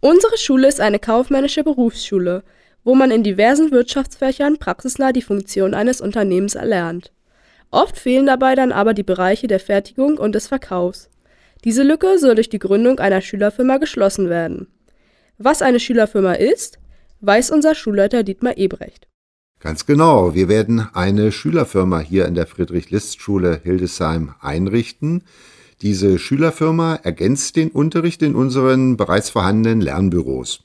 Unsere Schule ist eine kaufmännische Berufsschule, wo man in diversen Wirtschaftsfächern praxisnah die Funktion eines Unternehmens erlernt. Oft fehlen dabei dann aber die Bereiche der Fertigung und des Verkaufs. Diese Lücke soll durch die Gründung einer Schülerfirma geschlossen werden. Was eine Schülerfirma ist, weiß unser Schulleiter Dietmar Ebrecht. Ganz genau. Wir werden eine Schülerfirma hier in der Friedrich-List-Schule Hildesheim einrichten. Diese Schülerfirma ergänzt den Unterricht in unseren bereits vorhandenen Lernbüros.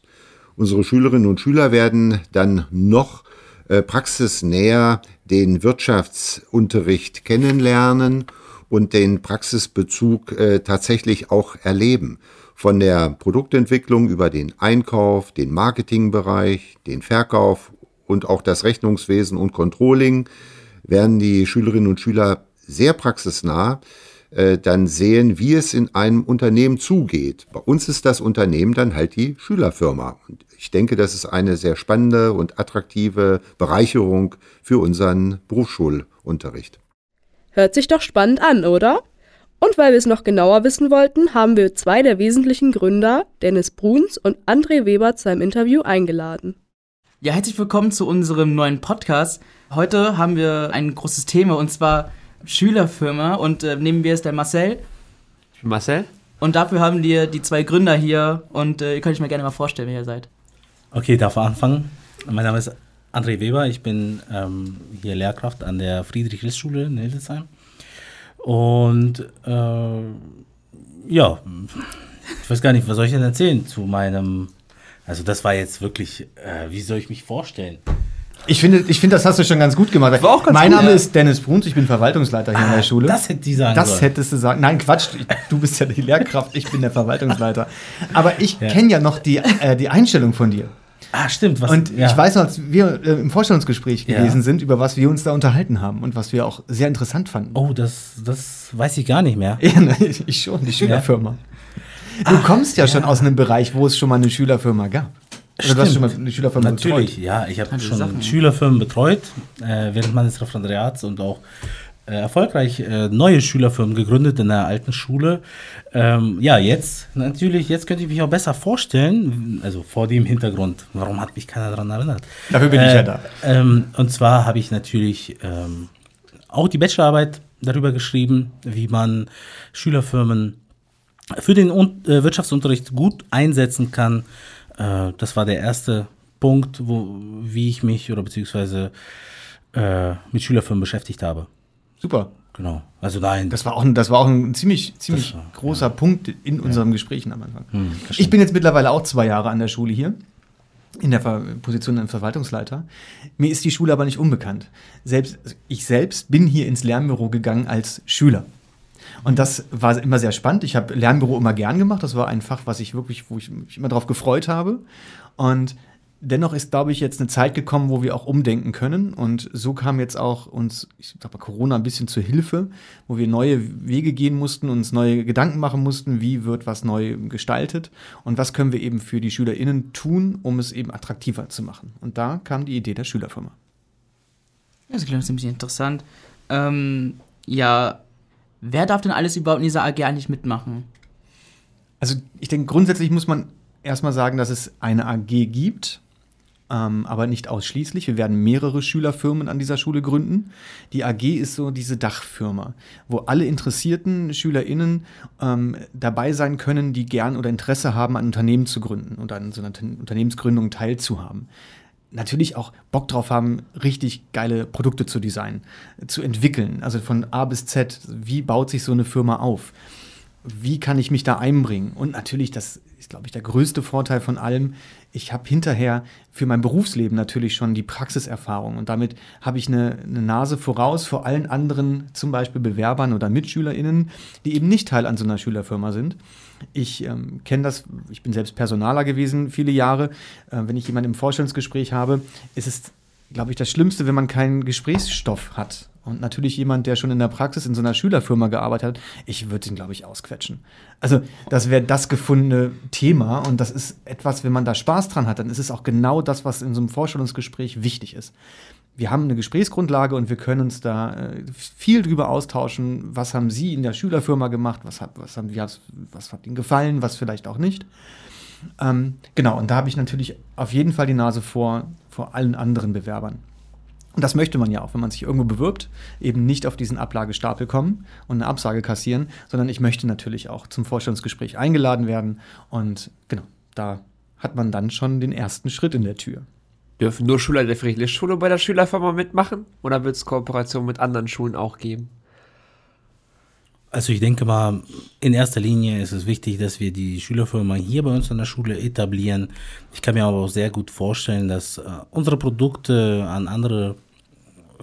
Unsere Schülerinnen und Schüler werden dann noch äh, praxisnäher den Wirtschaftsunterricht kennenlernen und den Praxisbezug äh, tatsächlich auch erleben. Von der Produktentwicklung über den Einkauf, den Marketingbereich, den Verkauf und auch das Rechnungswesen und Controlling werden die Schülerinnen und Schüler sehr praxisnah äh, dann sehen, wie es in einem Unternehmen zugeht. Bei uns ist das Unternehmen dann halt die Schülerfirma. Und ich denke, das ist eine sehr spannende und attraktive Bereicherung für unseren Berufsschulunterricht. Hört sich doch spannend an, oder? Und weil wir es noch genauer wissen wollten, haben wir zwei der wesentlichen Gründer, Dennis Bruns und André Weber, zu einem Interview eingeladen. Ja, herzlich willkommen zu unserem neuen Podcast. Heute haben wir ein großes Thema und zwar Schülerfirma und äh, neben mir ist der Marcel. Ich bin Marcel. Und dafür haben wir die zwei Gründer hier und äh, ihr könnt euch mal gerne mal vorstellen, wer ihr seid. Okay, darf ich anfangen? Mein Name ist André Weber, ich bin ähm, hier Lehrkraft an der Friedrich-List-Schule in Hildesheim. Und äh, ja, ich weiß gar nicht, was soll ich denn erzählen zu meinem also das war jetzt wirklich, äh, wie soll ich mich vorstellen? Ich finde, ich finde, das hast du schon ganz gut gemacht. War auch ganz mein gut, Name ja. ist Dennis Bruns, ich bin Verwaltungsleiter hier Ah, an der Schule. das hätte die sagen Das sollen. hättest du sagen. Nein, Quatsch, du bist ja die Lehrkraft, ich bin der Verwaltungsleiter. Aber ich Ja. kenne ja noch die, äh, die Einstellung von dir. Ah, stimmt. Was, Und ja. ich weiß noch, als wir äh, im Vorstellungsgespräch gewesen sind, über was wir uns da unterhalten haben und was wir auch sehr interessant fanden. Oh, das, das weiß ich gar nicht mehr. Ne, ich schon, die Schülerfirma. Du kommst ja, schon aus einem Bereich, wo es schon mal eine Schülerfirma gab. Oder du hast schon mal eine Schülerfirma Natürlich, betreut. ja. Ich habe schon Sachen- Schülerfirmen betreut äh, während meines Referendariats und auch äh, erfolgreich äh, neue Schülerfirmen gegründet in der alten Schule. Ähm, ja, jetzt natürlich, jetzt könnte ich mich auch besser vorstellen, also vor dem Hintergrund, warum hat mich keiner daran erinnert? Dafür bin ich ja da. Ähm, und zwar habe ich natürlich ähm, auch die Bachelorarbeit darüber geschrieben, wie man Schülerfirmen für den Un äh, Wirtschaftsunterricht gut einsetzen kann. Äh, das war der erste Punkt, wo, wie ich mich oder beziehungsweise äh, mit Schülerfirmen beschäftigt habe. Super. Genau. Also nein. Das war auch, ein- das war auch ein ziemlich, ziemlich war- großer Punkt in unseren Gesprächen am Anfang. Hm, ich bin jetzt mittlerweile auch zwei Jahre an der Schule hier, in der Ver Position als Verwaltungsleiter. Mir ist die Schule aber nicht unbekannt. Selbst, ich selbst bin hier ins Lernbüro gegangen als Schüler. Und das war immer sehr spannend. Ich habe Lernbüro immer gern gemacht. Das war ein Fach, was ich wirklich, wo ich mich immer darauf gefreut habe. Und dennoch ist, glaube ich, jetzt eine Zeit gekommen, wo wir auch umdenken können. Und so kam jetzt auch uns, ich sag mal, Corona ein bisschen zur Hilfe, wo wir neue Wege gehen mussten, uns neue Gedanken machen mussten, wie wird was neu gestaltet und was können wir eben für die SchülerInnen tun, um es eben attraktiver zu machen. Und da kam die Idee der Schülerfirma. Das klingt ziemlich interessant. Ähm, ja, wer darf denn alles überhaupt in dieser AG eigentlich mitmachen? Also ich denke, grundsätzlich muss man erstmal sagen, dass es eine AG gibt, ähm, aber nicht ausschließlich. Wir werden mehrere Schülerfirmen an dieser Schule gründen. Die AG ist so diese Dachfirma, wo alle interessierten SchülerInnen ähm, dabei sein können, die gern oder Interesse haben, ein Unternehmen zu gründen und an so einer Unterne- Unternehmensgründung teilzuhaben. Natürlich auch Bock drauf haben, richtig geile Produkte zu designen, zu entwickeln. Also von A bis Z, wie baut sich so eine Firma auf? wie kann ich mich da einbringen? Und natürlich, das ist, glaube ich, der größte Vorteil von allem. Ich habe hinterher für mein Berufsleben natürlich schon die Praxiserfahrung und damit habe ich eine, eine Nase voraus vor allen anderen, zum Beispiel Bewerbern oder MitschülerInnen, die eben nicht Teil an so einer Schülerfirma sind. Ich ähm, kenne das, ich bin selbst Personaler gewesen viele Jahre. Äh, wenn ich jemanden im Vorstellungsgespräch habe, ist es glaube ich, das Schlimmste, wenn man keinen Gesprächsstoff hat. Und natürlich jemand, der schon in der Praxis in so einer Schülerfirma gearbeitet hat, ich würde ihn, glaube ich, ausquetschen. Also, das wäre das gefundene Thema und das ist etwas, wenn man da Spaß dran hat, dann ist es auch genau das, was in so einem Vorstellungsgespräch wichtig ist. Wir haben eine Gesprächsgrundlage und wir können uns da äh, viel drüber austauschen. Was haben Sie in der Schülerfirma gemacht? Was hat, was haben, hat's- was hat Ihnen gefallen? Was vielleicht auch nicht? Ähm, genau, und da habe ich natürlich auf jeden Fall die Nase vor, vor allen anderen Bewerbern. Und das möchte man ja auch, wenn man sich irgendwo bewirbt, eben nicht auf diesen Ablagestapel kommen und eine Absage kassieren, sondern ich möchte natürlich auch zum Vorstellungsgespräch eingeladen werden. Und genau, da hat man dann schon den ersten Schritt in der Tür. Dürfen nur Schüler der Friedrichsschule bei der Schülerfirma mitmachen? Oder wird es Kooperation mit anderen Schulen auch geben? Also ich denke mal, in erster Linie ist es wichtig, dass wir die Schülerfirma hier bei uns an der Schule etablieren. Ich kann mir aber auch sehr gut vorstellen, dass äh, unsere Produkte an andere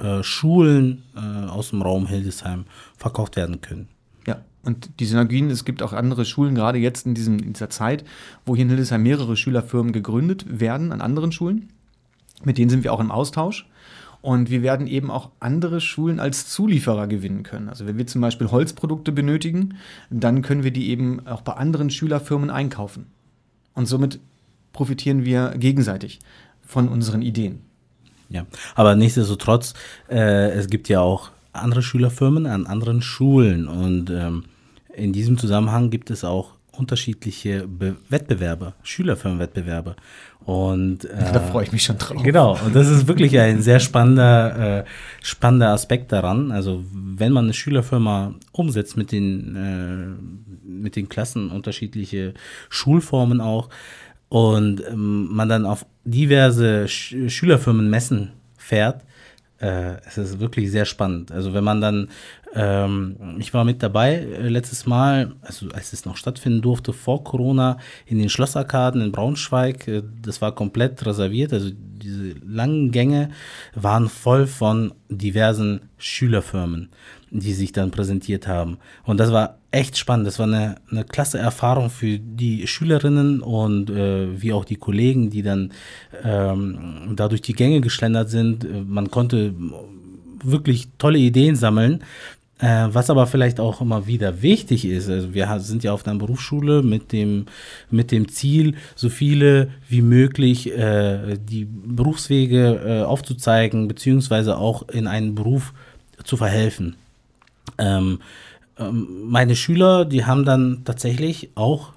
äh, Schulen äh, aus dem Raum Hildesheim verkauft werden können. Ja, und die Synergien, es gibt auch andere Schulen, gerade jetzt in, diesem, in dieser Zeit, wo hier in Hildesheim mehrere Schülerfirmen gegründet werden an anderen Schulen. Mit denen sind wir auch im Austausch. Und wir werden eben auch andere Schulen als Zulieferer gewinnen können. Also wenn wir zum Beispiel Holzprodukte benötigen, dann können wir die eben auch bei anderen Schülerfirmen einkaufen. Und somit profitieren wir gegenseitig von unseren Ideen. Ja, aber nichtsdestotrotz, äh, es gibt ja auch andere Schülerfirmen an anderen Schulen und ähm, in diesem Zusammenhang gibt es auch unterschiedliche Be Wettbewerbe, Schülerfirmenwettbewerbe. Und äh, da freue ich mich schon drauf. Genau, und das ist wirklich ein sehr spannender, äh, spannender Aspekt daran. Also wenn man eine Schülerfirma umsetzt mit den, äh, mit den Klassen unterschiedliche Schulformen auch und ähm, man dann auf diverse Sch Schülerfirmenmessen fährt, äh, es ist wirklich sehr spannend. Also wenn man dann, ähm, ich war mit dabei äh, letztes Mal, also als es noch stattfinden durfte vor Corona, in den Schlossarkaden in Braunschweig, äh, das war komplett reserviert, also diese langen Gänge waren voll von diversen Schülerfirmen, die sich dann präsentiert haben. Und das war echt spannend. Das war eine, eine klasse Erfahrung für die Schülerinnen und äh, wie auch die Kollegen, die dann ähm, da durch die Gänge geschlendert sind. Man konnte wirklich tolle Ideen sammeln. Äh, was aber vielleicht auch immer wieder wichtig ist, also wir sind ja auf einer Berufsschule mit dem, mit dem Ziel, so viele wie möglich äh, die Berufswege äh, aufzuzeigen, beziehungsweise auch in einen Beruf zu verhelfen. Ähm, ähm, meine Schüler, die haben dann tatsächlich auch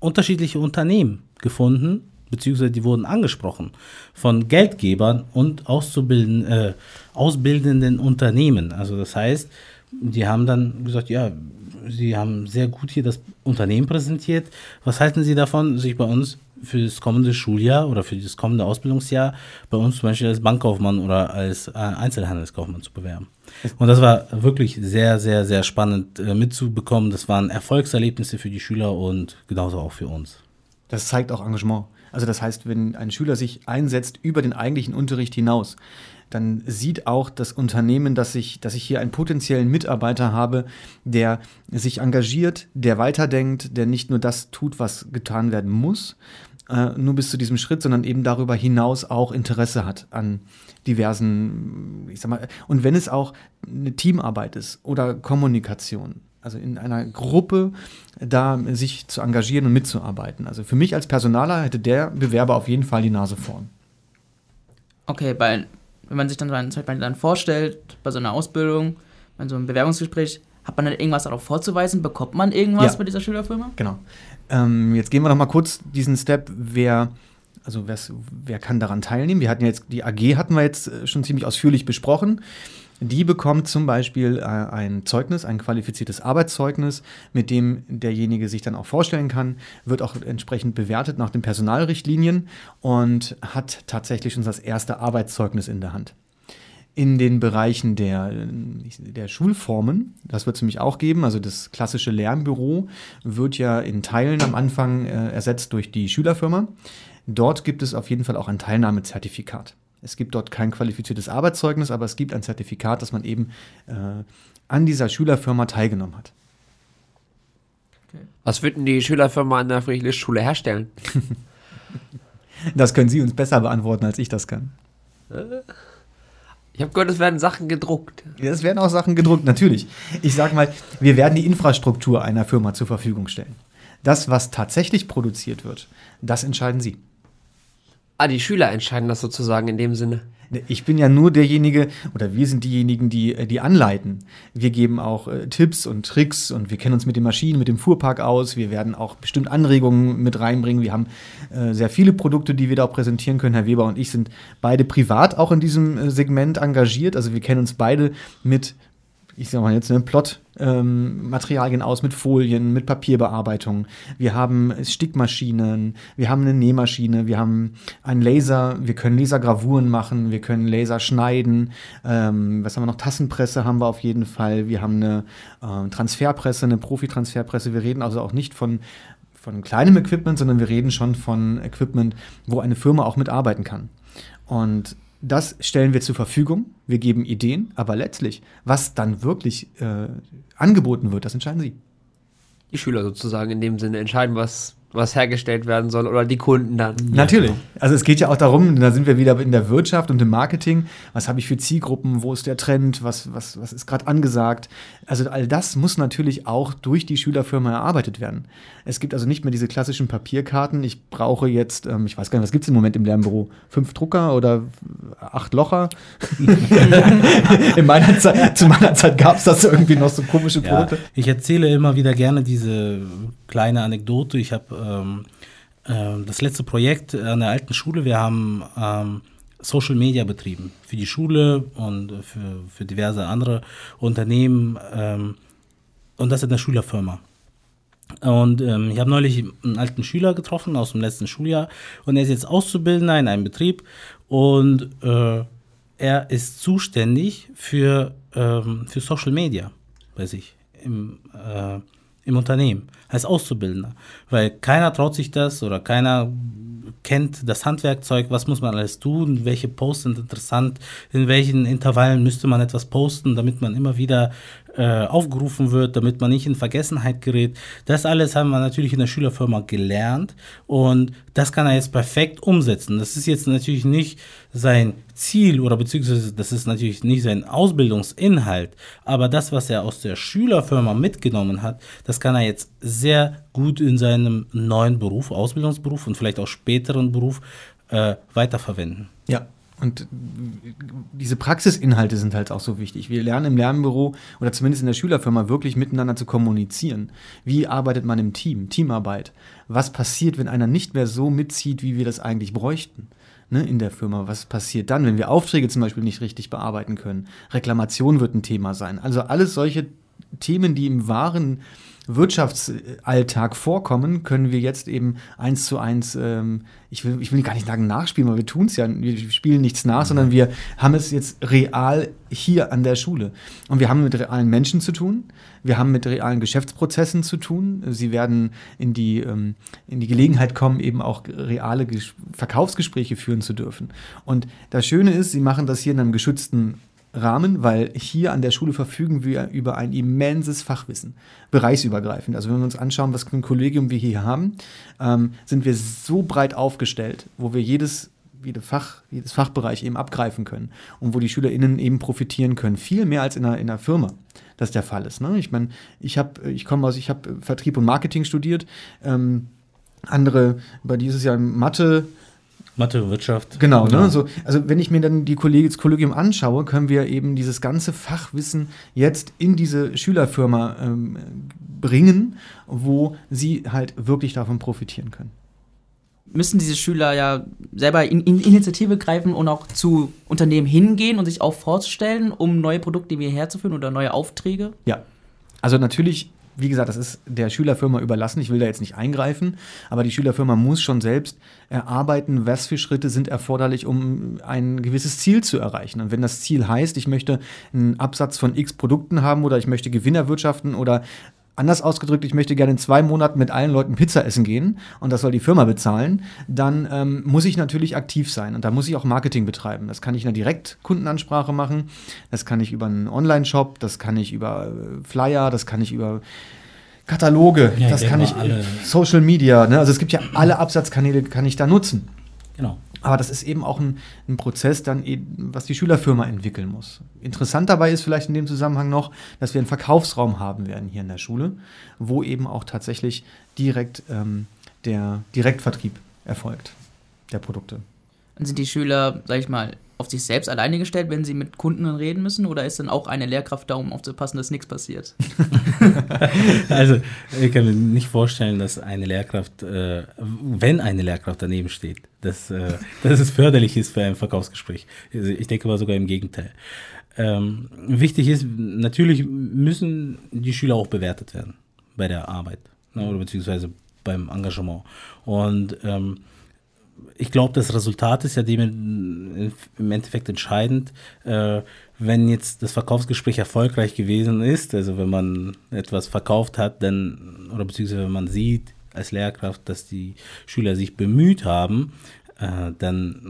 unterschiedliche Unternehmen gefunden, beziehungsweise die wurden angesprochen von Geldgebern und Auszubilden, äh, ausbildenden Unternehmen. Also das heißt, die haben dann gesagt, ja, sie haben sehr gut hier das Unternehmen präsentiert. Was halten Sie davon, sich bei uns für das kommende Schuljahr oder für das kommende Ausbildungsjahr bei uns zum Beispiel als Bankkaufmann oder als äh, Einzelhandelskaufmann zu bewerben? Und das war wirklich sehr, sehr, sehr spannend äh, mitzubekommen. Das waren Erfolgserlebnisse für die Schüler und genauso auch für uns. Das zeigt auch Engagement. Also das heißt, wenn ein Schüler sich einsetzt über den eigentlichen Unterricht hinaus, dann sieht auch das Unternehmen, dass ich, dass ich hier einen potenziellen Mitarbeiter habe, der sich engagiert, der weiterdenkt, der nicht nur das tut, was getan werden muss, äh, nur bis zu diesem Schritt, sondern eben darüber hinaus auch Interesse hat an diversen, ich sag mal, und wenn es auch eine Teamarbeit ist oder Kommunikation, also in einer Gruppe da sich zu engagieren und mitzuarbeiten. Also für mich als Personaler hätte der Bewerber auf jeden Fall die Nase vorn. Okay, bei, wenn man sich dann, dann vorstellt, bei so einer Ausbildung, bei so einem Bewerbungsgespräch, hat man dann irgendwas darauf vorzuweisen? Bekommt man irgendwas ja. bei dieser Schülerfirma? Genau. Ähm, jetzt gehen wir noch mal kurz diesen Step, wer also wer kann daran teilnehmen? Wir hatten jetzt die AG hatten wir jetzt äh, schon ziemlich ausführlich besprochen. Die bekommt zum Beispiel äh, ein Zeugnis, ein qualifiziertes Arbeitszeugnis, mit dem derjenige sich dann auch vorstellen kann, wird auch entsprechend bewertet nach den Personalrichtlinien und hat tatsächlich schon das erste Arbeitszeugnis in der Hand in den Bereichen der, der Schulformen. Das wird es nämlich auch geben. Also das klassische Lernbüro wird ja in Teilen am Anfang äh, ersetzt durch die Schülerfirma. Dort gibt es auf jeden Fall auch ein Teilnahmezertifikat. Es gibt dort kein qualifiziertes Arbeitszeugnis, aber es gibt ein Zertifikat, dass man eben äh, an dieser Schülerfirma teilgenommen hat. Was würden die Schülerfirma an der Friedrichsschule herstellen? das können Sie uns besser beantworten, als ich das kann. Ich habe gehört, es werden Sachen gedruckt. Ja, es werden auch Sachen gedruckt, natürlich. Ich sage mal, wir werden die Infrastruktur einer Firma zur Verfügung stellen. Das, was tatsächlich produziert wird, das entscheiden Sie. Ah, die Schüler entscheiden das sozusagen in dem Sinne. Ich bin ja nur derjenige, oder wir sind diejenigen, die, äh, die anleiten. Wir geben auch äh, Tipps und Tricks und wir kennen uns mit den Maschinen, mit dem Fuhrpark aus. Wir werden auch bestimmt Anregungen mit reinbringen. Wir haben äh, sehr viele Produkte, die wir da auch präsentieren können. Herr Weber und ich sind beide privat auch in diesem äh, Segment engagiert. Also wir kennen uns beide mit ich sag mal jetzt, ne, Plot-Materialien ähm, aus mit Folien, mit Papierbearbeitung. Wir haben Stickmaschinen, wir haben eine Nähmaschine, wir haben einen Laser, wir können Lasergravuren machen, wir können Laser schneiden. Ähm, was haben wir noch? Tassenpresse haben wir auf jeden Fall. Wir haben eine äh, Transferpresse, eine Profi-Transferpresse. Wir reden also auch nicht von von kleinem Equipment, sondern wir reden schon von Equipment, wo eine Firma auch mitarbeiten kann. Und das stellen wir zur Verfügung. Wir geben Ideen, aber letztlich, was dann wirklich äh, angeboten wird, das entscheiden Sie. Die Schüler sozusagen in dem Sinne entscheiden, was was hergestellt werden soll oder die Kunden dann. Natürlich. Also es geht ja auch darum, da sind wir wieder in der Wirtschaft und im Marketing. Was habe ich für Zielgruppen? Wo ist der Trend? Was, was, was ist gerade angesagt? Also all das muss natürlich auch durch die Schülerfirma erarbeitet werden. Es gibt also nicht mehr diese klassischen Papierkarten. Ich brauche jetzt, ähm, ich weiß gar nicht, was gibt es im Moment im Lernbüro? Fünf Drucker oder acht Locher? in meiner Zeit, zu meiner Zeit gab es das irgendwie noch so komische Produkte. Ja, ich erzähle immer wieder gerne diese kleine Anekdote. Ich habe ähm, äh, das letzte Projekt an der alten Schule. Wir haben ähm, Social Media betrieben für die Schule und für, für diverse andere Unternehmen ähm, und das in der Schülerfirma. Und ähm, ich habe neulich einen alten Schüler getroffen aus dem letzten Schuljahr und er ist jetzt Auszubildender in einem Betrieb und äh, er ist zuständig für, ähm, für Social Media bei sich im, äh, im Unternehmen als Auszubildender. Weil keiner traut sich das oder keiner kennt das Handwerkzeug, was muss man alles tun, welche Posts sind interessant, in welchen Intervallen müsste man etwas posten, damit man immer wieder äh, aufgerufen wird, damit man nicht in Vergessenheit gerät. Das alles haben wir natürlich in der Schülerfirma gelernt und das kann er jetzt perfekt umsetzen. Das ist jetzt natürlich nicht sein Ziel oder beziehungsweise das ist natürlich nicht sein Ausbildungsinhalt, aber das, was er aus der Schülerfirma mitgenommen hat, das kann er jetzt sehr gut in seinem neuen Beruf, Ausbildungsberuf und vielleicht auch späteren Beruf äh, weiterverwenden. Ja, und diese Praxisinhalte sind halt auch so wichtig. Wir lernen im Lernbüro oder zumindest in der Schülerfirma wirklich miteinander zu kommunizieren. Wie arbeitet man im Team? Teamarbeit. Was passiert, wenn einer nicht mehr so mitzieht, wie wir das eigentlich bräuchten? Ne, in der Firma. Was passiert dann, wenn wir Aufträge zum Beispiel nicht richtig bearbeiten können? Reklamation wird ein Thema sein. Also alles solche Themen, die im wahren Wirtschaftsalltag vorkommen, können wir jetzt eben eins zu eins, ähm, ich, will, ich will gar nicht sagen nachspielen, weil wir tun es ja, wir spielen nichts nach, sondern wir haben es jetzt real hier an der Schule. Und wir haben mit realen Menschen zu tun, wir haben mit realen Geschäftsprozessen zu tun. Sie werden in die, ähm, in die Gelegenheit kommen, eben auch reale Ges Verkaufsgespräche führen zu dürfen. Und das Schöne ist, sie machen das hier in einem geschützten Rahmen, weil hier an der Schule verfügen wir über ein immenses Fachwissen, bereichsübergreifend. Also wenn wir uns anschauen, was für ein Kollegium wir hier haben, ähm, sind wir so breit aufgestellt, wo wir jedes jede Fach, jedes Fachbereich eben abgreifen können und wo die SchülerInnen eben profitieren können. Viel mehr als in einer, in einer Firma das der Fall ist. Ne? Ich meine, ich habe, ich komme aus, ich habe Vertrieb und Marketing studiert. Ähm, andere bei dieses Jahr Mathe, Mathe, Wirtschaft. Genau, ne? genau. So, also wenn ich mir dann die Kolleg das Kollegium anschaue, können wir eben dieses ganze Fachwissen jetzt in diese Schülerfirma ähm, bringen, wo sie halt wirklich davon profitieren können. Müssen diese Schüler ja selber in, in Initiative greifen und auch zu Unternehmen hingehen und sich auch vorzustellen, um neue Produkte hierher zu führen oder neue Aufträge? Ja. Also natürlich wie gesagt, das ist der Schülerfirma überlassen. Ich will da jetzt nicht eingreifen, aber die Schülerfirma muss schon selbst erarbeiten, was für Schritte sind erforderlich, um ein gewisses Ziel zu erreichen. Und wenn das Ziel heißt, ich möchte einen Absatz von x Produkten haben oder ich möchte Gewinner wirtschaften oder anders ausgedrückt, ich möchte gerne in zwei Monaten mit allen Leuten Pizza essen gehen und das soll die Firma bezahlen, dann ähm, muss ich natürlich aktiv sein und da muss ich auch Marketing betreiben. Das kann ich in einer Direktkundenansprache machen, das kann ich über einen Online-Shop, das kann ich über äh, Flyer, das kann ich über Kataloge, ja, das kann ich Social Media, ne? also es gibt ja alle Absatzkanäle, kann ich da nutzen. Genau. Aber das ist eben auch ein, ein Prozess, dann eben, was die Schülerfirma entwickeln muss. Interessant dabei ist vielleicht in dem Zusammenhang noch, dass wir einen Verkaufsraum haben werden hier in der Schule, wo eben auch tatsächlich direkt ähm, der Direktvertrieb erfolgt der Produkte. Und sind die Schüler, sag ich mal, auf sich selbst alleine gestellt, wenn sie mit Kunden reden müssen? Oder ist dann auch eine Lehrkraft da, um aufzupassen, dass nichts passiert? Also, ich kann mir nicht vorstellen, dass eine Lehrkraft, äh, wenn eine Lehrkraft daneben steht, dass, äh, dass es förderlich ist für ein Verkaufsgespräch. Also ich denke mal sogar im Gegenteil. Ähm, wichtig ist, natürlich müssen die Schüler auch bewertet werden bei der Arbeit ne, oder beziehungsweise beim Engagement. Und ähm, ich glaube, das Resultat ist ja dem im Endeffekt entscheidend. Äh, wenn jetzt das Verkaufsgespräch erfolgreich gewesen ist, also wenn man etwas verkauft hat, dann, oder beziehungsweise wenn man sieht als Lehrkraft, dass die Schüler sich bemüht haben, äh, dann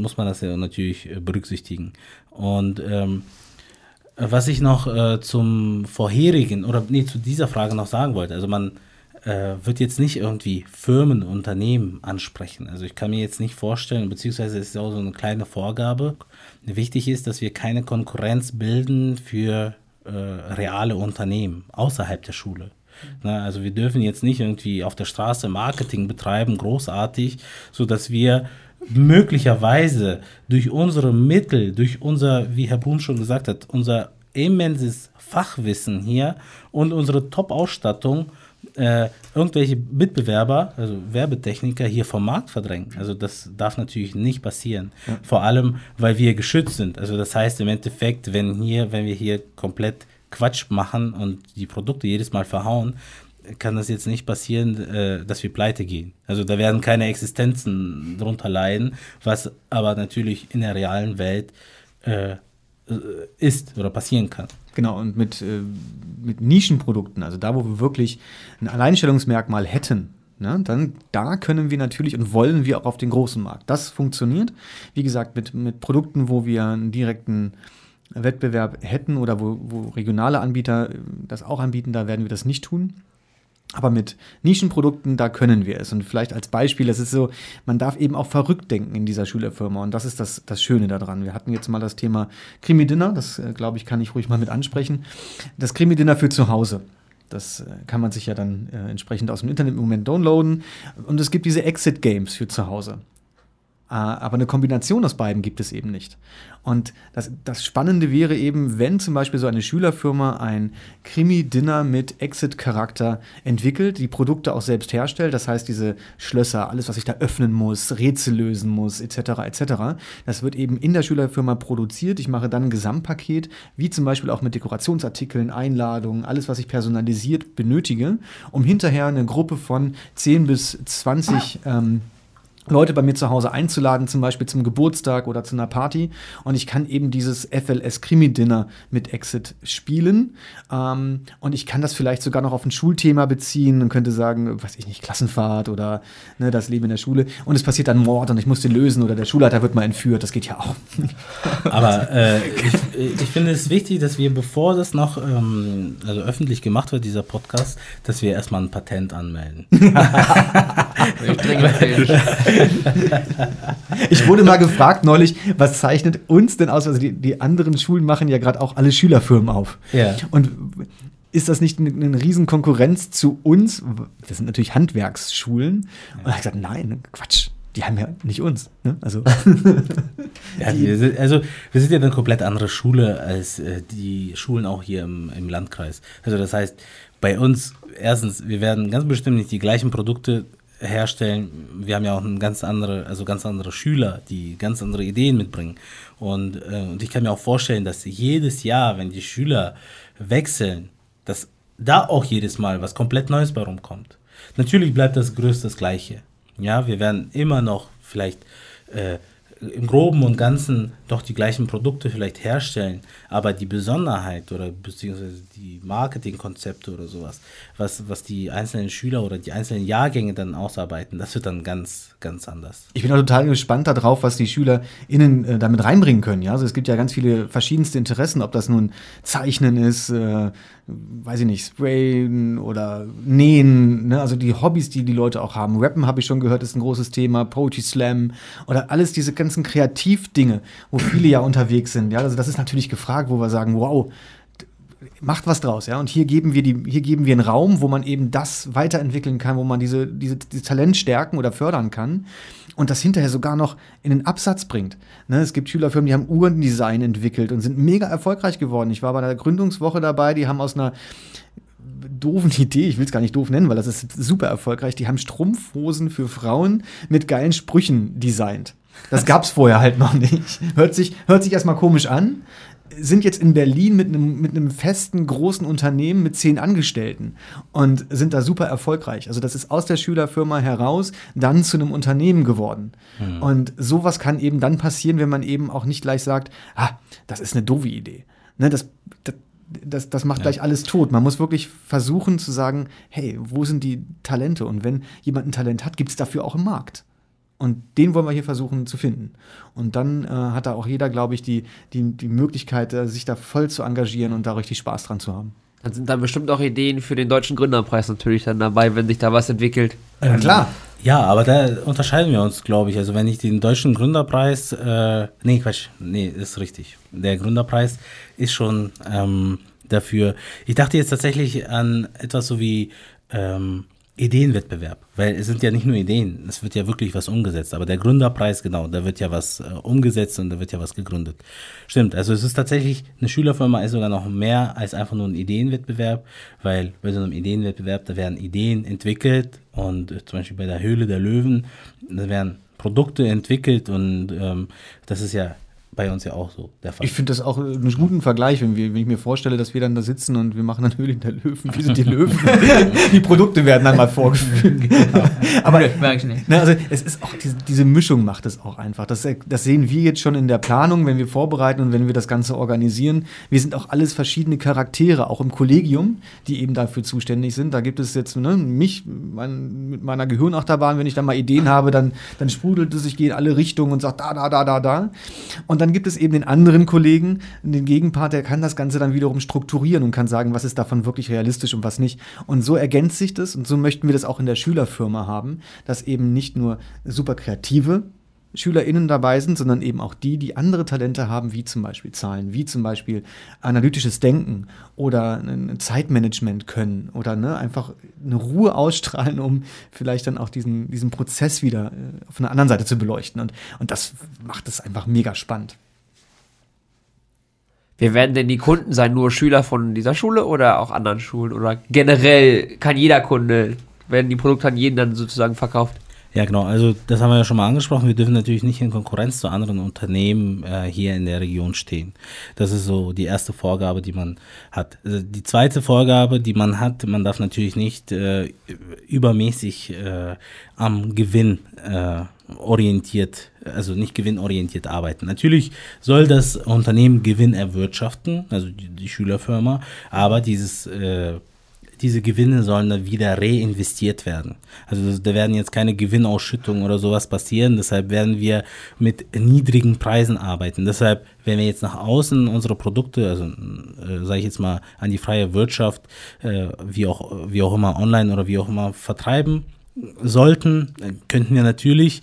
muss man das ja natürlich berücksichtigen. Und ähm, was ich noch äh, zum vorherigen oder nee, zu dieser Frage noch sagen wollte, also man äh, wird jetzt nicht irgendwie Firmen, Unternehmen ansprechen. Also ich kann mir jetzt nicht vorstellen, beziehungsweise es ist auch so eine kleine Vorgabe. Wichtig ist, dass wir keine Konkurrenz bilden für äh, reale Unternehmen außerhalb der Schule. Na, also wir dürfen jetzt nicht irgendwie auf der Straße Marketing betreiben, großartig, so dass wir möglicherweise durch unsere Mittel, durch unser, wie Herr Blum schon gesagt hat, unser immenses Fachwissen hier und unsere Top-Ausstattung äh, irgendwelche Mitbewerber, also Werbetechniker hier vom Markt verdrängen. Also das darf natürlich nicht passieren. Ja. Vor allem, weil wir geschützt sind. Also das heißt im Endeffekt, wenn hier, wenn wir hier komplett Quatsch machen und die Produkte jedes Mal verhauen, kann das jetzt nicht passieren, äh, dass wir pleite gehen. Also da werden keine Existenzen drunter leiden, was aber natürlich in der realen Welt äh, ist oder passieren kann. Genau, und mit, äh, mit Nischenprodukten, also da, wo wir wirklich ein Alleinstellungsmerkmal hätten, ne, dann da können wir natürlich und wollen wir auch auf den großen Markt. Das funktioniert. Wie gesagt, mit, mit Produkten, wo wir einen direkten Wettbewerb hätten oder wo, wo regionale Anbieter das auch anbieten, da werden wir das nicht tun. Aber mit Nischenprodukten, da können wir es. Und vielleicht als Beispiel, es ist so, man darf eben auch verrückt denken in dieser Schülerfirma. Und das ist das, das Schöne daran. Wir hatten jetzt mal das Thema Krimi-Dinner. Das, äh, glaube ich, kann ich ruhig mal mit ansprechen. Das Krimi-Dinner für zu Hause. Das äh, kann man sich ja dann äh, entsprechend aus dem Internet im Moment downloaden. Und es gibt diese Exit-Games für zu Hause. Äh, aber eine Kombination aus beiden gibt es eben nicht. Und das, das Spannende wäre eben, wenn zum Beispiel so eine Schülerfirma ein Krimi-Dinner mit Exit-Charakter entwickelt, die Produkte auch selbst herstellt, das heißt diese Schlösser, alles, was ich da öffnen muss, Rätsel lösen muss, etc., etc., das wird eben in der Schülerfirma produziert. Ich mache dann ein Gesamtpaket, wie zum Beispiel auch mit Dekorationsartikeln, Einladungen, alles, was ich personalisiert benötige, um hinterher eine Gruppe von 10 bis 20 ähm, Leute bei mir zu Hause einzuladen, zum Beispiel zum Geburtstag oder zu einer Party. Und ich kann eben dieses FLS Krimi Dinner mit Exit spielen. Ähm, und ich kann das vielleicht sogar noch auf ein Schulthema beziehen und könnte sagen, weiß ich nicht, Klassenfahrt oder ne, das Leben in der Schule. Und es passiert dann Mord und ich muss den lösen oder der Schulleiter wird mal entführt. Das geht ja auch. Aber äh, ich, ich finde es wichtig, dass wir, bevor das noch ähm, also öffentlich gemacht wird, dieser Podcast, dass wir erstmal ein Patent anmelden. ich trinke ich wurde mal gefragt neulich, was zeichnet uns denn aus? Also die, die anderen Schulen machen ja gerade auch alle Schülerfirmen auf. Ja. Und ist das nicht eine, eine riesen Konkurrenz zu uns? Das sind natürlich Handwerksschulen. Ja. Und er hat gesagt, nein, Quatsch. Die haben ja nicht uns. Ne? Also. ja, wir sind, also wir sind ja eine komplett andere Schule als äh, die Schulen auch hier im, im Landkreis. Also das heißt, bei uns, erstens, wir werden ganz bestimmt nicht die gleichen Produkte herstellen. Wir haben ja auch ein ganz andere, also ganz andere Schüler, die ganz andere Ideen mitbringen. Und, äh, und ich kann mir auch vorstellen, dass jedes Jahr, wenn die Schüler wechseln, dass da auch jedes Mal was komplett Neues bei rumkommt. Natürlich bleibt das Größte das Gleiche. Ja, wir werden immer noch vielleicht äh, im Groben und Ganzen doch die gleichen Produkte vielleicht herstellen, aber die Besonderheit oder beziehungsweise die Marketingkonzepte oder sowas, was, was die einzelnen Schüler oder die einzelnen Jahrgänge dann ausarbeiten, das wird dann ganz, ganz anders. Ich bin auch total gespannt darauf, was die SchülerInnen äh, damit reinbringen können. Ja? Also es gibt ja ganz viele verschiedenste Interessen, ob das nun Zeichnen ist, äh, weiß ich nicht, Sprayen oder Nähen, ne? also die Hobbys, die die Leute auch haben. Rappen habe ich schon gehört, ist ein großes Thema, Poetry Slam oder alles diese ganzen Kreativdinge, wo viele ja unterwegs sind. Ja, also das ist natürlich gefragt, wo wir sagen, wow, macht was draus, ja. Und hier geben wir die, hier geben wir einen Raum, wo man eben das weiterentwickeln kann, wo man diese, diese, dieses Talent stärken oder fördern kann und das hinterher sogar noch in den Absatz bringt. Ne, es gibt Schülerfirmen, die haben Uhrendesign entwickelt und sind mega erfolgreich geworden. Ich war bei der Gründungswoche dabei, die haben aus einer doofen Idee, ich will es gar nicht doof nennen, weil das ist super erfolgreich, die haben Strumpfhosen für Frauen mit geilen Sprüchen designt. Das gab es vorher halt noch nicht. Hört sich, hört sich erstmal komisch an, sind jetzt in Berlin mit einem, mit einem festen, großen Unternehmen mit zehn Angestellten und sind da super erfolgreich. Also das ist aus der Schülerfirma heraus dann zu einem Unternehmen geworden. Mhm. Und sowas kann eben dann passieren, wenn man eben auch nicht gleich sagt, ah, das ist eine doofe Idee. Ne, das, das, das, das macht ja. gleich alles tot. Man muss wirklich versuchen zu sagen, hey, wo sind die Talente? Und wenn jemand ein Talent hat, gibt es dafür auch einen Markt. Und den wollen wir hier versuchen zu finden. Und dann äh, hat da auch jeder, glaube ich, die, die, die Möglichkeit, äh, sich da voll zu engagieren und da richtig Spaß dran zu haben. Dann sind da bestimmt auch Ideen für den Deutschen Gründerpreis natürlich dann dabei, wenn sich da was entwickelt. Ja, klar. Ja, aber da unterscheiden wir uns, glaube ich. Also wenn ich den Deutschen Gründerpreis, äh, nee, Quatsch, nee, ist richtig. Der Gründerpreis ist schon ähm, dafür. Ich dachte jetzt tatsächlich an etwas so wie ähm, Ideenwettbewerb, weil es sind ja nicht nur Ideen, es wird ja wirklich was umgesetzt. Aber der Gründerpreis, genau, da wird ja was äh, umgesetzt und da wird ja was gegründet. Stimmt, also es ist tatsächlich, eine Schülerfirma ist sogar noch mehr als einfach nur ein Ideenwettbewerb, weil bei so einem Ideenwettbewerb, da werden Ideen entwickelt und äh, zum Beispiel bei der Höhle der Löwen, da werden Produkte entwickelt und ähm, das ist ja bei uns ja auch so der Fall. Ich finde das auch einen guten Vergleich, wenn, wir, wenn ich mir vorstelle, dass wir dann da sitzen und wir machen dann Höhle der Löwen. Wie sind die Löwen? die Produkte werden dann mal vorgeführt. genau. Aber ne, also es ist auch diese, diese, Mischung macht es auch einfach. Das, das sehen wir jetzt schon in der Planung, wenn wir vorbereiten und wenn wir das Ganze organisieren. Wir sind auch alles verschiedene Charaktere, auch im Kollegium, die eben dafür zuständig sind. Da gibt es jetzt ne, mich mein, mit meiner Gehirnachterbahn, wenn ich da mal Ideen habe, dann, dann sprudelt es, ich gehe in alle Richtungen und sage da, da, da, da, da. Und dann dann gibt es eben den anderen Kollegen, den Gegenpart, der kann das Ganze dann wiederum strukturieren und kann sagen, was ist davon wirklich realistisch und was nicht. Und so ergänzt sich das und so möchten wir das auch in der Schülerfirma haben, dass eben nicht nur super kreative SchülerInnen dabei sind, sondern eben auch die, die andere Talente haben, wie zum Beispiel Zahlen, wie zum Beispiel analytisches Denken oder ein Zeitmanagement können oder ne, einfach eine Ruhe ausstrahlen, um vielleicht dann auch diesen, diesen Prozess wieder äh, von der anderen Seite zu beleuchten. Und, und das macht es einfach mega spannend. Wer werden denn die Kunden sein? Nur Schüler von dieser Schule oder auch anderen Schulen? Oder generell kann jeder Kunde, werden die Produkte an jeden dann sozusagen verkauft? Ja, genau. Also das haben wir ja schon mal angesprochen. Wir dürfen natürlich nicht in Konkurrenz zu anderen Unternehmen äh, hier in der Region stehen. Das ist so die erste Vorgabe, die man hat. Also die zweite Vorgabe, die man hat, man darf natürlich nicht äh, übermäßig äh, am Gewinn äh, orientiert, also nicht gewinnorientiert arbeiten. Natürlich soll das Unternehmen Gewinn erwirtschaften, also die, die Schülerfirma, aber dieses äh, diese Gewinne sollen dann wieder reinvestiert werden. Also da werden jetzt keine Gewinnausschüttungen oder sowas passieren. Deshalb werden wir mit niedrigen Preisen arbeiten. Deshalb, wenn wir jetzt nach außen unsere Produkte, also äh, sage ich jetzt mal an die freie Wirtschaft, äh, wie auch wie auch immer online oder wie auch immer vertreiben sollten, könnten wir natürlich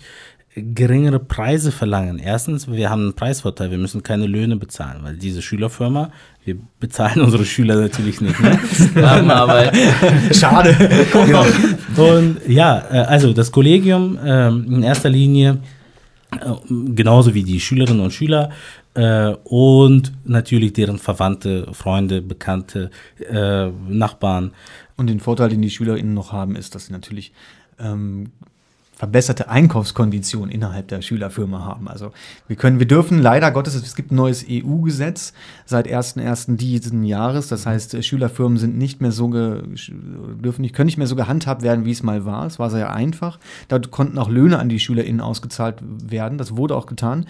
geringere Preise verlangen. Erstens, wir haben einen Preisvorteil, wir müssen keine Löhne bezahlen, weil diese Schülerfirma, wir bezahlen unsere Schüler natürlich nicht. Ne? Arbeit. Schade. genau. Und ja, äh, also das Kollegium ähm, in erster Linie, äh, genauso wie die Schülerinnen und Schüler, äh, und natürlich deren Verwandte, Freunde, Bekannte, Nachbarn. Und den Vorteil, den die SchülerInnen noch haben, ist, dass sie natürlich ähm, verbesserte Einkaufskonditionen innerhalb der Schülerfirma haben. Also wir können, wir dürfen leider Gottes, es gibt ein neues EU-Gesetz seit 1.1. diesen Jahres. Das heißt, Schülerfirmen sind nicht mehr so dürfen nicht, können nicht mehr so gehandhabt werden, wie es mal war. Es war sehr einfach. Da konnten auch Löhne an die SchülerInnen ausgezahlt werden. Das wurde auch getan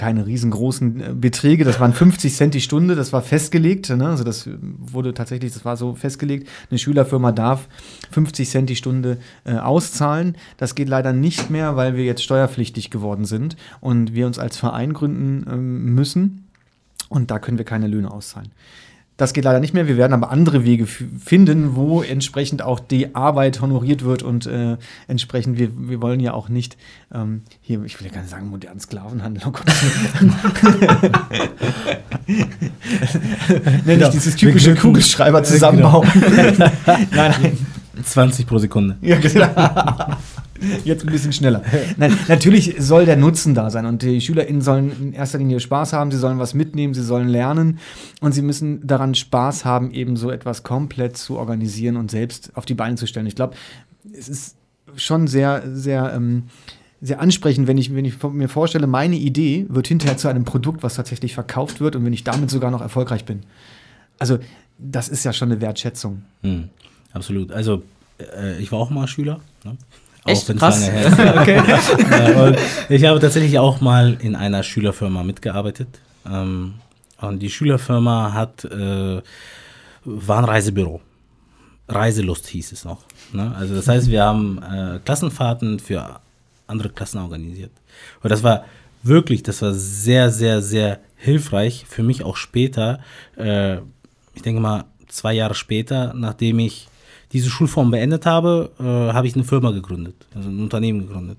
keine riesengroßen äh, Beträge, das waren 50 Cent die Stunde, das war festgelegt, ne? also das wurde tatsächlich, das war so festgelegt, eine Schülerfirma darf 50 Cent die Stunde äh, auszahlen. Das geht leider nicht mehr, weil wir jetzt steuerpflichtig geworden sind und wir uns als Verein gründen ähm, müssen und da können wir keine Löhne auszahlen. Das geht leider nicht mehr. Wir werden aber andere Wege finden, wo entsprechend auch die Arbeit honoriert wird und äh, entsprechend, wir, wir wollen ja auch nicht ähm, hier, ich will ja gar nicht sagen, modernen Sklavenhandel. Oh Gott. Nenn Genau. ich dieses typische Kugelschreiber zusammenbauen. nein, nein. 20 pro Sekunde. Ja, genau. Jetzt ein bisschen schneller. Nein, natürlich soll der Nutzen da sein und die SchülerInnen sollen in erster Linie Spaß haben, sie sollen was mitnehmen, sie sollen lernen und sie müssen daran Spaß haben, eben so etwas komplett zu organisieren und selbst auf die Beine zu stellen. Ich glaube, es ist schon sehr, sehr, ähm, sehr ansprechend, wenn ich, wenn ich mir vorstelle, meine Idee wird hinterher zu einem Produkt, was tatsächlich verkauft wird und wenn ich damit sogar noch erfolgreich bin. Also, das ist ja schon eine Wertschätzung. Hm, absolut. Also, äh, ich war auch mal Schüler. Ne? Auch wenn es lange her ist. Ja, und ich habe tatsächlich auch mal in einer Schülerfirma mitgearbeitet. Ähm, und die Schülerfirma hat, äh, war ein Reisebüro. Reiselust hieß es noch. Ne? Also das heißt, wir haben äh, Klassenfahrten für andere Klassen organisiert. Und das war wirklich, das war sehr, sehr, sehr hilfreich für mich auch später. Äh, ich denke mal, zwei Jahre später, nachdem ich diese Schulform beendet habe, äh, habe ich eine Firma gegründet, also ein Unternehmen gegründet.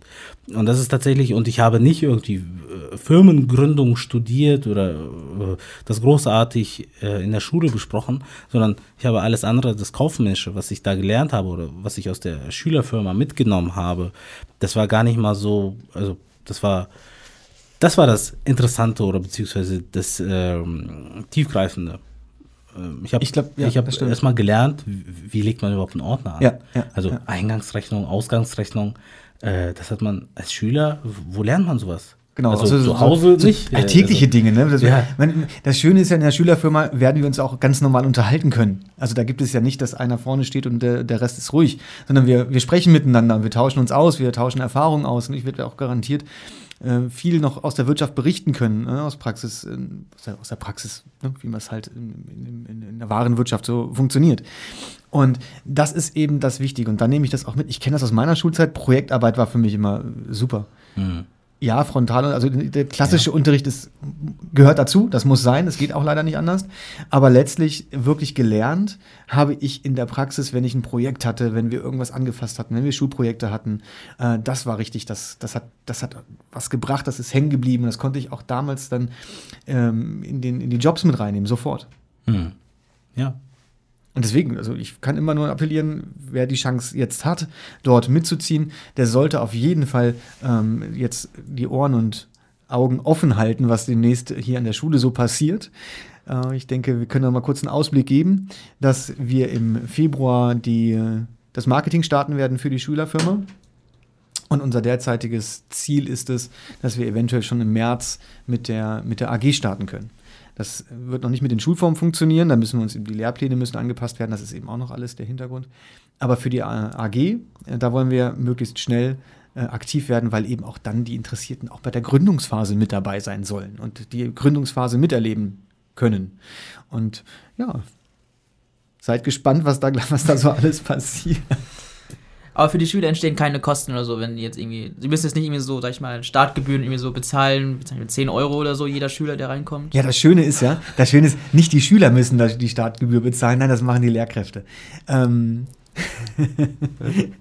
Und das ist tatsächlich, und ich habe nicht irgendwie äh, Firmengründung studiert oder äh, das großartig äh, in der Schule besprochen, sondern ich habe alles andere, das Kaufmännische, was ich da gelernt habe oder was ich aus der Schülerfirma mitgenommen habe, das war gar nicht mal so, also das war, das war das Interessante oder beziehungsweise das ähm, Tiefgreifende. Ähm, Ich habe Ich glaub, ja, ich hab erstmal gelernt, wie, legt man überhaupt einen Ordner an. Ja, ja, also. Eingangsrechnung, Ausgangsrechnung, äh, das hat man als Schüler, wo lernt man sowas? Genau, also, also so- zu Hause so nicht. Alltägliche also, Dinge, ne? Das, Ja. man, das Schöne ist ja, in der Schülerfirma werden wir uns auch ganz normal unterhalten können. Also da gibt es ja nicht, dass einer vorne steht und der, der Rest ist ruhig, sondern wir, wir sprechen miteinander, wir tauschen uns aus, wir tauschen Erfahrungen aus und ich werde auch garantiert äh, viel noch aus der Wirtschaft berichten können, ne? aus Praxis, äh, aus, der, aus der Praxis, ne? wie man es halt in, in, in, der wahren Wirtschaft so funktioniert. Und das ist eben das Wichtige. Und dann nehme ich das auch mit. Ich kenne das aus meiner Schulzeit. Projektarbeit war für mich immer super. Hm. Ja, frontal, also der klassische Unterricht ist, gehört dazu, das muss sein, das geht auch leider nicht anders. Aber letztlich wirklich gelernt habe ich in der Praxis, wenn ich ein Projekt hatte, wenn wir irgendwas angefasst hatten, wenn wir Schulprojekte hatten, äh, das war richtig, das, das, hat, das hat was gebracht, das ist hängen geblieben. Das konnte ich auch damals dann ähm, in, den, in die Jobs mit reinnehmen, sofort. Hm. Ja. Und deswegen, also ich kann immer nur appellieren, wer die Chance jetzt hat, dort mitzuziehen, der sollte auf jeden Fall ähm, jetzt die Ohren und Augen offen halten, was demnächst hier an der Schule so passiert. Äh, ich denke, wir können da mal kurz einen Ausblick geben, dass wir im Februar die, äh, das Marketing starten werden für die Schülerfirma. Und unser derzeitiges Ziel ist es, dass wir eventuell schon im März mit der, mit der AG starten können. Das wird noch nicht mit den Schulformen funktionieren, da müssen wir uns, die Lehrpläne müssen angepasst werden, das ist eben auch noch alles der Hintergrund. Aber für die AG, äh, da wollen wir möglichst schnell äh, aktiv werden, weil eben auch dann die Interessierten auch bei der Gründungsphase mit dabei sein sollen und die Gründungsphase miterleben können. Und ja, seid gespannt, was da, was da so alles passiert. Aber für die Schüler entstehen keine Kosten oder so, wenn die jetzt irgendwie. Sie müssen jetzt nicht irgendwie so, sag ich mal, Startgebühren irgendwie so bezahlen, bezahlen 10 Euro oder so, jeder Schüler, der reinkommt. Ja, das Schöne ist ja, das Schöne ist, nicht die Schüler müssen die Startgebühr bezahlen, nein, das machen die Lehrkräfte. Ähm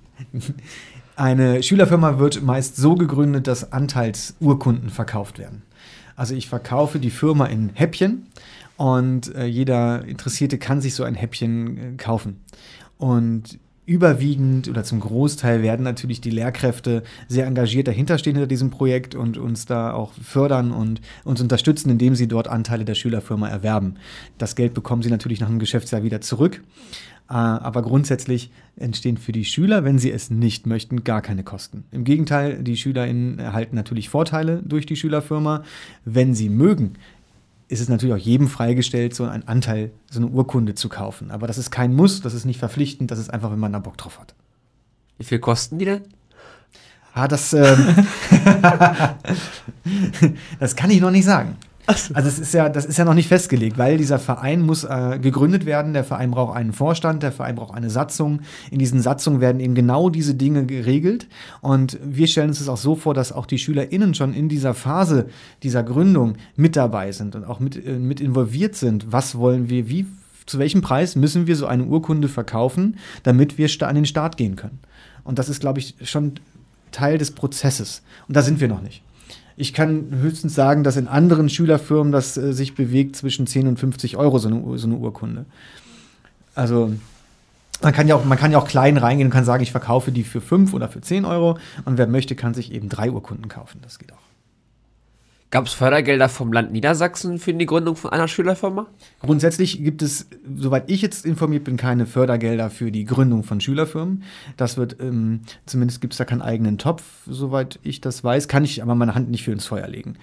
Eine Schülerfirma wird meist so gegründet, dass Anteilsurkunden verkauft werden. Also ich verkaufe die Firma in Häppchen und äh, jeder Interessierte kann sich so ein Häppchen äh, kaufen. Und überwiegend oder zum Großteil werden natürlich die Lehrkräfte sehr engagiert dahinterstehen hinter diesem Projekt und uns da auch fördern und uns unterstützen, indem sie dort Anteile der Schülerfirma erwerben. Das Geld bekommen sie natürlich nach einem Geschäftsjahr wieder zurück. Äh, Aber grundsätzlich entstehen für die Schüler, wenn sie es nicht möchten, gar keine Kosten. Im Gegenteil, die SchülerInnen erhalten natürlich Vorteile durch die Schülerfirma. Wenn sie mögen, ist es natürlich auch jedem freigestellt, so einen Anteil, so eine Urkunde zu kaufen. Aber das ist kein Muss, das ist nicht verpflichtend, das ist einfach, wenn man da Bock drauf hat. Wie viel kosten die denn? Ah, das, ähm, das kann ich noch nicht sagen. Also es ist ja, das ist ja noch nicht festgelegt, weil dieser Verein muss äh, gegründet werden. Der Verein braucht einen Vorstand, der Verein braucht eine Satzung. In diesen Satzungen werden eben genau diese Dinge geregelt. Und wir stellen uns das auch so vor, dass auch die SchülerInnen schon in dieser Phase dieser Gründung mit dabei sind und auch mit, äh, mit involviert sind. Was wollen wir, wie zu welchem Preis müssen wir so eine Urkunde verkaufen, damit wir an den Start gehen können. Und das ist, glaube ich, schon Teil des Prozesses. Und da sind wir noch nicht. Ich kann höchstens sagen, dass in anderen Schülerfirmen das äh, sich bewegt zwischen 10 und 50 Euro so eine, so eine Urkunde. Also man kann, ja auch, man kann ja auch klein reingehen und kann sagen, ich verkaufe die für 5 oder für 10 Euro. Und wer möchte, kann sich eben drei Urkunden kaufen. Das geht auch. Gab es Fördergelder vom Land Niedersachsen für die Gründung von einer Schülerfirma? Grundsätzlich gibt es, soweit ich jetzt informiert bin, keine Fördergelder für die Gründung von Schülerfirmen. Das wird, ähm, zumindest gibt es da keinen eigenen Topf, soweit ich das weiß, kann ich aber meine Hand nicht für ins Feuer legen.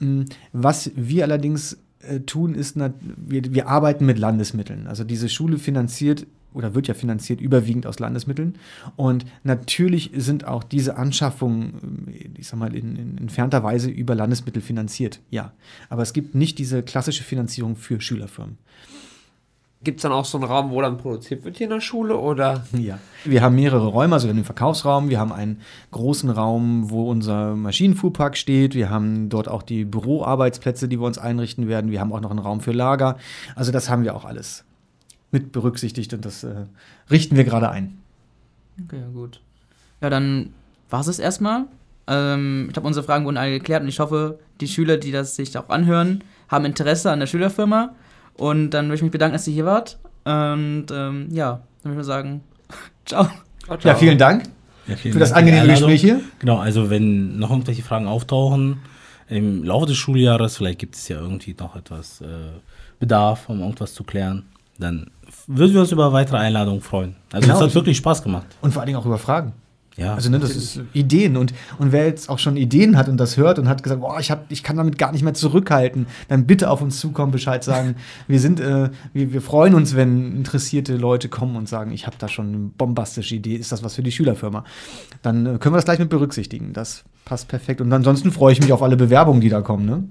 Mm, Was wir allerdings äh, tun, ist, wir, wir arbeiten mit Landesmitteln. Also diese Schule finanziert oder wird ja finanziert überwiegend aus Landesmitteln. Und natürlich sind auch diese Anschaffungen, äh, ich sag mal, in, in entfernter Weise über Landesmittel finanziert. Ja. Aber es gibt nicht diese klassische Finanzierung für Schülerfirmen. Gibt es dann auch so einen Raum, wo dann produziert wird hier in der Schule? Oder? Ja. Wir haben mehrere Räume, also wir haben den Verkaufsraum, wir haben einen großen Raum, wo unser Maschinenfuhrpark steht, wir haben dort auch die Büroarbeitsplätze, die wir uns einrichten werden, wir haben auch noch einen Raum für Lager. Also das haben wir auch alles mit berücksichtigt und das äh, richten wir gerade ein. Okay, ja, gut. Ja, dann war es erstmal. Ähm, ich glaube, unsere Fragen wurden alle geklärt und ich hoffe, die Schüler, die das sich auch anhören, haben Interesse an der Schülerfirma. Und dann möchte ich mich bedanken, dass ihr hier wart. Und ähm, ja, dann würde ich mal sagen, ciao. Ja, vielen Dank Ja, vielen für das Dank für die angenehme. Gespräch hier. Genau, also wenn noch irgendwelche Fragen auftauchen im Laufe des Schuljahres, vielleicht gibt es ja irgendwie noch etwas äh, Bedarf, um irgendwas zu klären, dann würden wir uns über weitere Einladungen freuen. Also Genau. es hat wirklich Spaß gemacht. Und vor allen Dingen auch über Fragen. Ja, Also ne, das ist Ideen und, und wer jetzt auch schon Ideen hat und das hört und hat gesagt, boah, ich, hab, ich kann damit gar nicht mehr zurückhalten, dann bitte auf uns zukommen, Bescheid sagen. wir sind, äh, wir, wir freuen uns, wenn interessierte Leute kommen und sagen, ich habe da schon eine bombastische Idee, ist das was für die Schülerfirma? Dann äh, können wir das gleich mit berücksichtigen. Das passt perfekt. Und ansonsten freue ich mich auf alle Bewerbungen, die da kommen. Ne?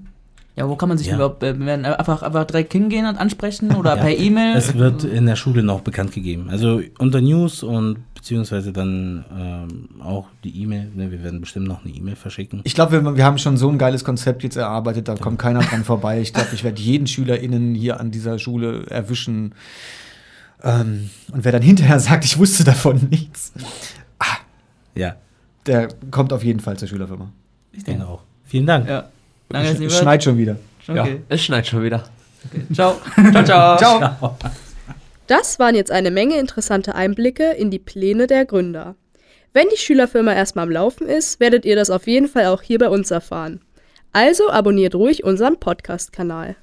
Ja, wo kann man sich Ja. überhaupt äh, bewerben? Einfach, einfach direkt hingehen und ansprechen oder Ja. per E-Mail? Es wird in der Schule noch bekannt gegeben. Also unter News und beziehungsweise dann ähm, auch die E-Mail. Ne, wir werden bestimmt noch eine E-Mail verschicken. Ich glaube, wir, wir haben schon so ein geiles Konzept jetzt erarbeitet, da kommt keiner dran vorbei. Ich glaube, ich werde jeden SchülerInnen hier an dieser Schule erwischen. Ähm, und wer dann hinterher sagt, ich wusste davon nichts, Ja, der kommt auf jeden Fall zur Schülerfirma. ich denke auch. Vielen Dank. ja. Ihr Es schneit schon wieder. Ja, Okay. es schneit schon wieder. Ciao. Ciao, ciao. Ciao. Das waren jetzt eine Menge interessante Einblicke in die Pläne der Gründer. Wenn die Schülerfirma erstmal am Laufen ist, werdet ihr das auf jeden Fall auch hier bei uns erfahren. Also abonniert ruhig unseren Podcast-Kanal.